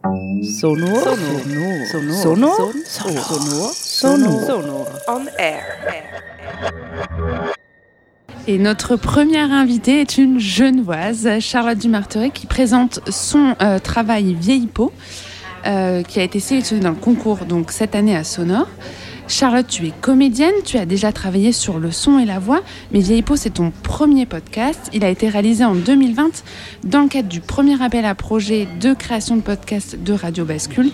Sonor. Sonor. Sonor. Sonor. Sonor. Sonor. On air. Et notre première invitée est une genevoise, Charlotte Dumarteret, qui présente son euh, travail Vieille peau, euh, qui a été sélectionné dans le concours donc cette année à Sonor. Charlotte, tu es comédienne, tu as déjà travaillé sur le son et la voix, mais Vieille peau, c'est ton premier podcast. Il a été réalisé en 2020 dans le cadre du premier appel à projet de création de podcast de Radio Bascule.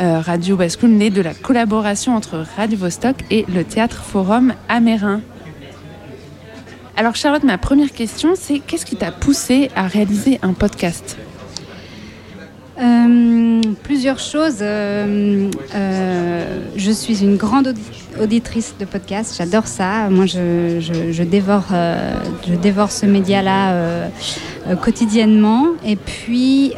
Euh, Radio Bascule né de la collaboration entre Radio Vostok et le Théâtre Forum Amérin. Alors Charlotte, ma première question, c'est qu'est-ce qui t'a poussé à réaliser un podcast? Euh, plusieurs choses. Euh, euh, je suis une grande auditrice de podcasts, j'adore ça. Moi, je, je, dévore, je dévore ce média-là quotidiennement. Et puis,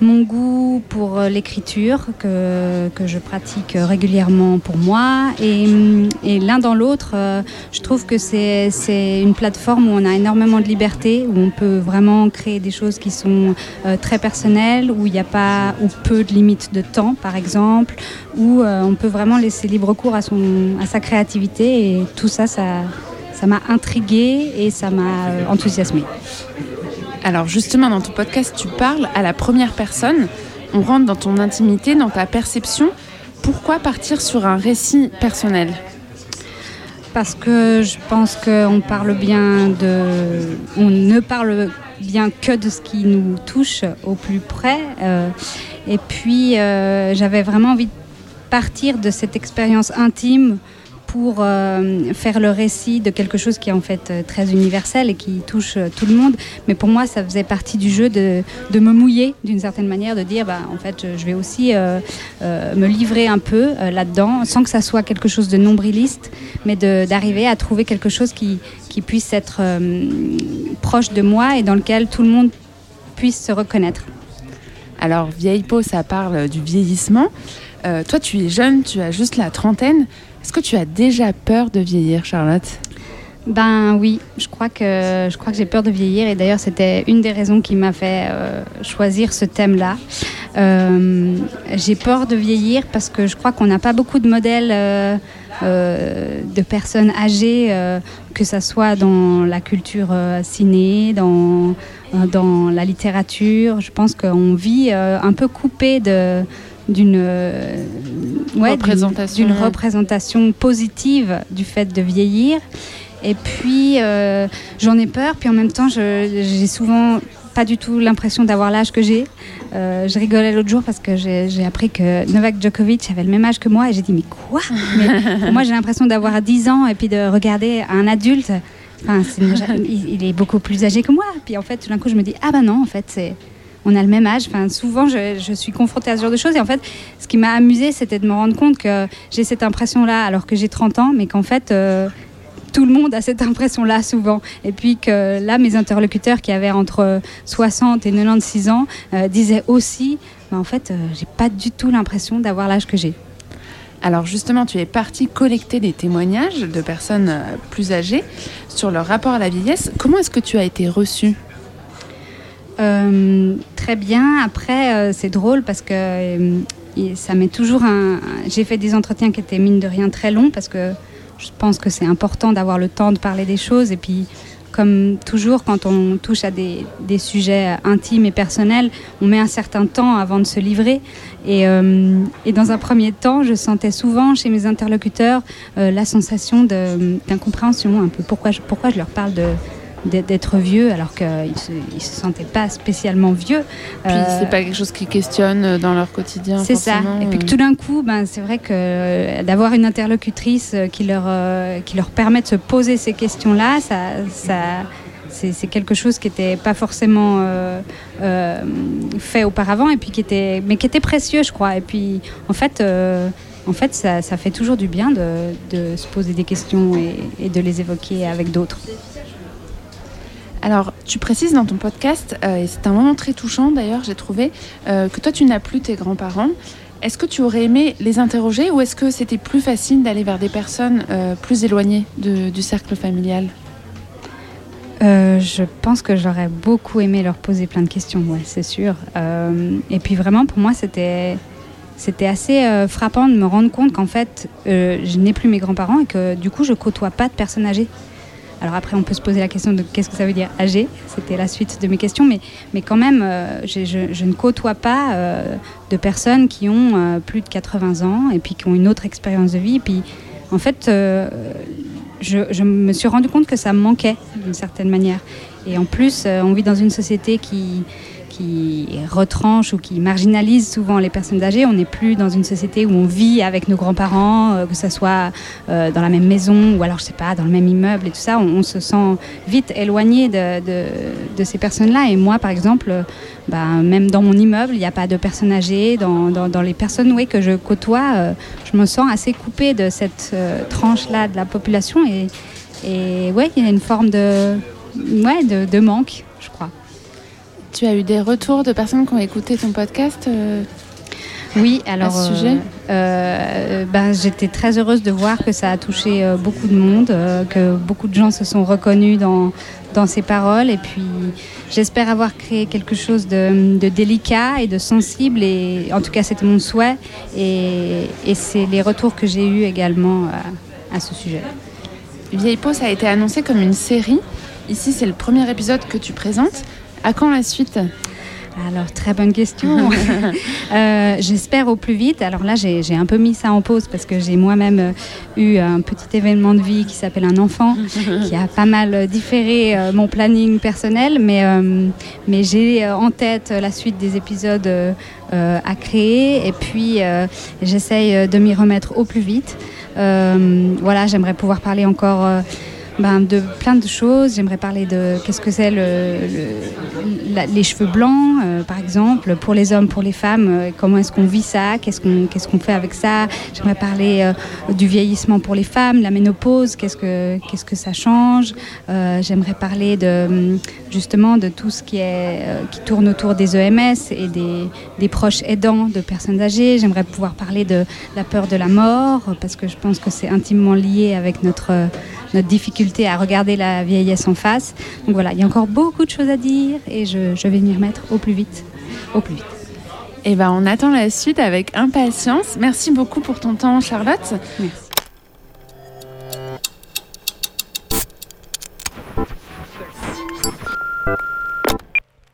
mon goût pour l'écriture, que, que, je pratique régulièrement pour moi. Et, et l'un dans l'autre, je trouve que c'est une plateforme où on a énormément de liberté, où on peut vraiment créer des choses qui sont très personnelles où il n'y a pas ou peu de limites de temps, par exemple, où euh, on peut vraiment laisser libre cours à, son, à sa créativité. Et tout ça, ça, ça m'a intriguée et ça m'a euh, enthousiasmée. Alors justement, dans ton podcast, tu parles à la première personne. On rentre dans ton intimité, dans ta perception. Pourquoi partir sur un récit personnel? Parce que je pense qu'on parle bien de. On ne parle bien que de ce qui nous touche au plus près. Euh, et puis, euh, j'avais vraiment envie de partir de cette expérience intime pour euh, faire le récit de quelque chose qui est en fait très universel et qui touche tout le monde. Mais pour moi, ça faisait partie du jeu de, de me mouiller d'une certaine manière, de dire, bah, en fait, je vais aussi me livrer un peu là-dedans, sans que ça soit quelque chose de nombriliste, mais d'arriver à trouver quelque chose qui, qui puisse être euh, proche de moi et dans lequel tout le monde puisse se reconnaître. Alors, vieille peau, ça parle du vieillissement. Euh, toi, tu es jeune, tu as juste la trentaine. Est-ce que tu as déjà peur de vieillir, Charlotte? Ben oui, je crois que je crois que j'ai peur de vieillir et d'ailleurs c'était une des raisons qui m'a fait euh, choisir ce thème-là. j'ai peur de vieillir parce que je crois qu'on n'a pas beaucoup de modèles euh, de personnes âgées, euh, que ce soit dans la culture euh, ciné, dans, dans la littérature. Je pense qu'on vit un peu coupé de d'une représentation. représentation positive du fait de vieillir. Et puis, j'en ai peur, puis en même temps, j'ai souvent pas du tout l'impression d'avoir l'âge que j'ai. Euh, je rigolais l'autre jour parce que j'ai appris que Novak Djokovic avait le même âge que moi et j'ai dit mais quoi? Moi j'ai l'impression d'avoir 10 ans et puis de regarder un adulte. Enfin, il, est beaucoup plus âgé que moi. Puis en fait, tout d'un coup, je me dis ah ben non, en fait, c'est on a le même âge. Enfin, souvent, je, suis confrontée à ce genre de choses. Et en fait, ce qui m'a amusé, c'était de me rendre compte que j'ai cette impression-là alors que j'ai 30 ans, mais qu'en fait, euh, tout le monde a cette impression-là souvent. Et puis que là, mes interlocuteurs qui avaient entre 60 et 96 ans euh, disaient aussi, bah, en fait, euh, j'ai pas du tout l'impression d'avoir l'âge que j'ai. Alors justement, tu es parti collecter des témoignages de personnes euh, plus âgées sur leur rapport à la vieillesse. Comment est-ce que tu as été reçue? Très bien. Après, c'est drôle parce que ça met toujours un. J'ai fait des entretiens qui étaient mine de rien très longs parce que je pense que c'est important d'avoir le temps de parler des choses. Et puis, comme toujours, quand on touche à des, sujets intimes et personnels, on met un certain temps avant de se livrer. Et, euh, dans un premier temps, je sentais souvent chez mes interlocuteurs euh, la sensation d'incompréhension, un peu pourquoi pourquoi je leur parle de, d'être vieux alors qu'ils ne se, se sentaient pas spécialement vieux. Puis euh, c'est pas quelque chose qu'ils questionnent dans leur quotidien. C'est ça. Et puis que tout d'un coup, ben, c'est vrai que d'avoir une interlocutrice qui leur, euh, qui leur permet de se poser ces questions-là, ça, ça c'est quelque chose qui n'était pas forcément euh, fait auparavant et puis qui était mais qui était précieux je crois et puis en fait en fait ça, ça, fait toujours du bien de, de se poser des questions et, et de les évoquer avec d'autres alors, tu précises dans ton podcast, euh, et c'est un moment très touchant d'ailleurs, j'ai trouvé, euh, que toi tu n'as plus tes grands-parents. Est-ce que tu aurais aimé les interroger ou est-ce que c'était plus facile d'aller vers des personnes euh, plus éloignées du cercle familial? Je pense que j'aurais beaucoup aimé leur poser plein de questions, ouais, c'est sûr. Et puis vraiment, pour moi, c'était assez frappant de me rendre compte qu'en fait, je n'ai plus mes grands-parents et que du coup, je côtoie pas de personnes âgées. Alors après, on peut se poser la question de qu'est-ce que ça veut dire âgé. C'était la suite de mes questions, mais, mais quand même, euh, je, ne côtoie pas euh, de personnes qui ont euh, plus de 80 ans et puis qui ont une autre expérience de vie. Puis en fait, je, je me suis rendu compte que ça me manquait d'une certaine manière. Et en plus, on vit dans une société qui, qui retranche ou qui marginalise souvent les personnes âgées. On n'est plus dans une société où on vit avec nos grands-parents, euh, que ce soit euh, dans la même maison ou alors, je sais pas, dans le même immeuble et tout ça. On, se sent vite éloigné de, ces personnes-là. Et moi, par exemple, bah, même dans mon immeuble, il n'y a pas de personnes âgées. Dans, les personnes oui, que je côtoie, euh, je me sens assez coupée de cette tranche-là de la population. Et, et ouais, il y a une forme de, ouais, de manque, je crois. Tu as eu des retours de personnes qui ont écouté ton podcast euh, Oui, alors ce sujet? euh, ben, j'étais très heureuse de voir que ça a touché euh, beaucoup de monde, euh, que beaucoup de gens se sont reconnus dans, dans ces paroles. Et puis j'espère avoir créé quelque chose de, de délicat et de sensible. Et en tout cas, c'était mon souhait. Et, et c'est les retours que j'ai eus également à, à ce sujet. Vieille peau, ça a été annoncé comme une série. Ici, c'est le premier épisode que tu présentes. À quand la suite? Alors, très bonne question. Euh, J'espère au plus vite. Alors là, j'ai un peu mis ça en pause parce que j'ai moi-même euh, eu un petit événement de vie qui s'appelle un enfant, qui a pas mal euh, différé euh, mon planning personnel. Mais, euh, mais j'ai en tête la suite des épisodes à créer. Et puis, j'essaye de m'y remettre au plus vite. Voilà, j'aimerais pouvoir parler encore. Ben, de plein de choses. J'aimerais parler de qu'est-ce que c'est le, le- la- les cheveux blancs, euh, par exemple, pour les hommes, pour les femmes. euh, comment est-ce qu'on vit ça Qu'est-ce qu'on qu'est-ce qu'on fait avec ça J'aimerais parler euh, du vieillissement pour les femmes, la ménopause. Qu'est-ce que qu'est-ce que ça change J'aimerais parler de hum, justement de tout ce qui est qui tourne autour des EMS et des, des proches aidants de personnes âgées. J'aimerais pouvoir parler de la peur de la mort parce que je pense que c'est intimement lié avec notre notre difficulté à regarder la vieillesse en face. Donc voilà, il y a encore beaucoup de choses à dire et je, je vais m'y remettre au plus vite. Au plus vite. Eh ben, on attend la suite avec impatience. Merci beaucoup pour ton temps, Charlotte. Merci.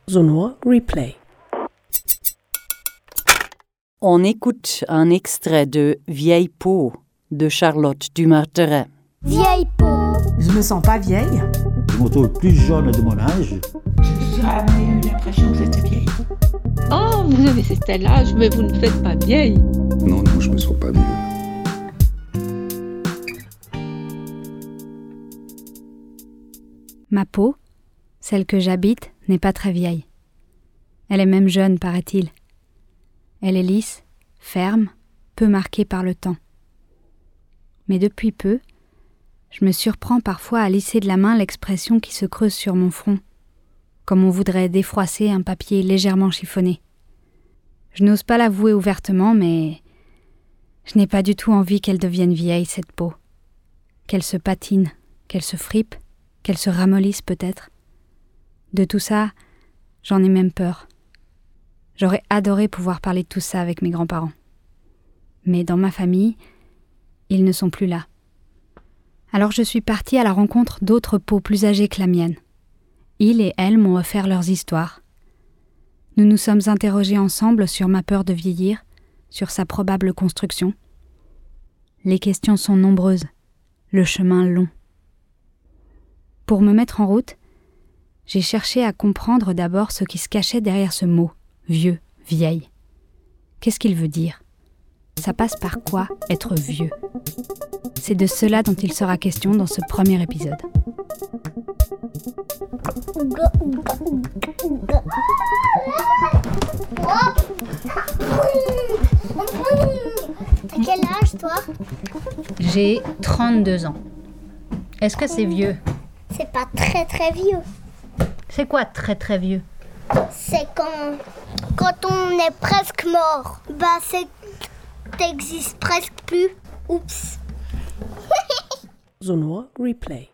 Sonore Replay. On écoute un extrait de Vieille peau de Charlotte Dumarteret. Vieille peau. Je me sens pas vieille. Je me trouve plus jeune de mon âge. jamais eu l'impression que j'étais vieille. Oh, vous avez cet âge, mais vous ne faites pas vieille. Non, non, je me sens pas vieux. Ma peau, celle que j'habite, n'est pas très vieille. Elle est même jeune, paraît-il. Elle est lisse, ferme, peu marquée par le temps. Mais depuis peu, je me surprends parfois à lisser de la main l'expression qui se creuse sur mon front, comme on voudrait défroisser un papier légèrement chiffonné. Je n'ose pas l'avouer ouvertement, mais je n'ai pas du tout envie qu'elle devienne vieille, cette peau. Qu'elle se patine, qu'elle se fripe, qu'elle se ramollisse peut-être. De tout ça, j'en ai même peur. J'aurais adoré pouvoir parler de tout ça avec mes grands-parents. Mais dans ma famille, ils ne sont plus là. Alors je suis partie à la rencontre d'autres peaux plus âgées que la mienne. Ils et elles m'ont offert leurs histoires. Nous nous sommes interrogés ensemble sur ma peur de vieillir, sur sa probable construction. Les questions sont nombreuses, le chemin long. Pour me mettre en route, j'ai cherché à comprendre d'abord ce qui se cachait derrière ce mot, vieux, vieille. Qu'est-ce qu'il veut dire? Ça passe par quoi être vieux? C'est de cela dont il sera question dans ce premier épisode. T'as quel âge toi? J'ai 32 ans. Est-ce que c'est vieux? C'est pas très très vieux. C'est quoi très très vieux? C'est quand quand on est presque mort. Bah c'est t'existes presque plus. Oups. Sonore Replay.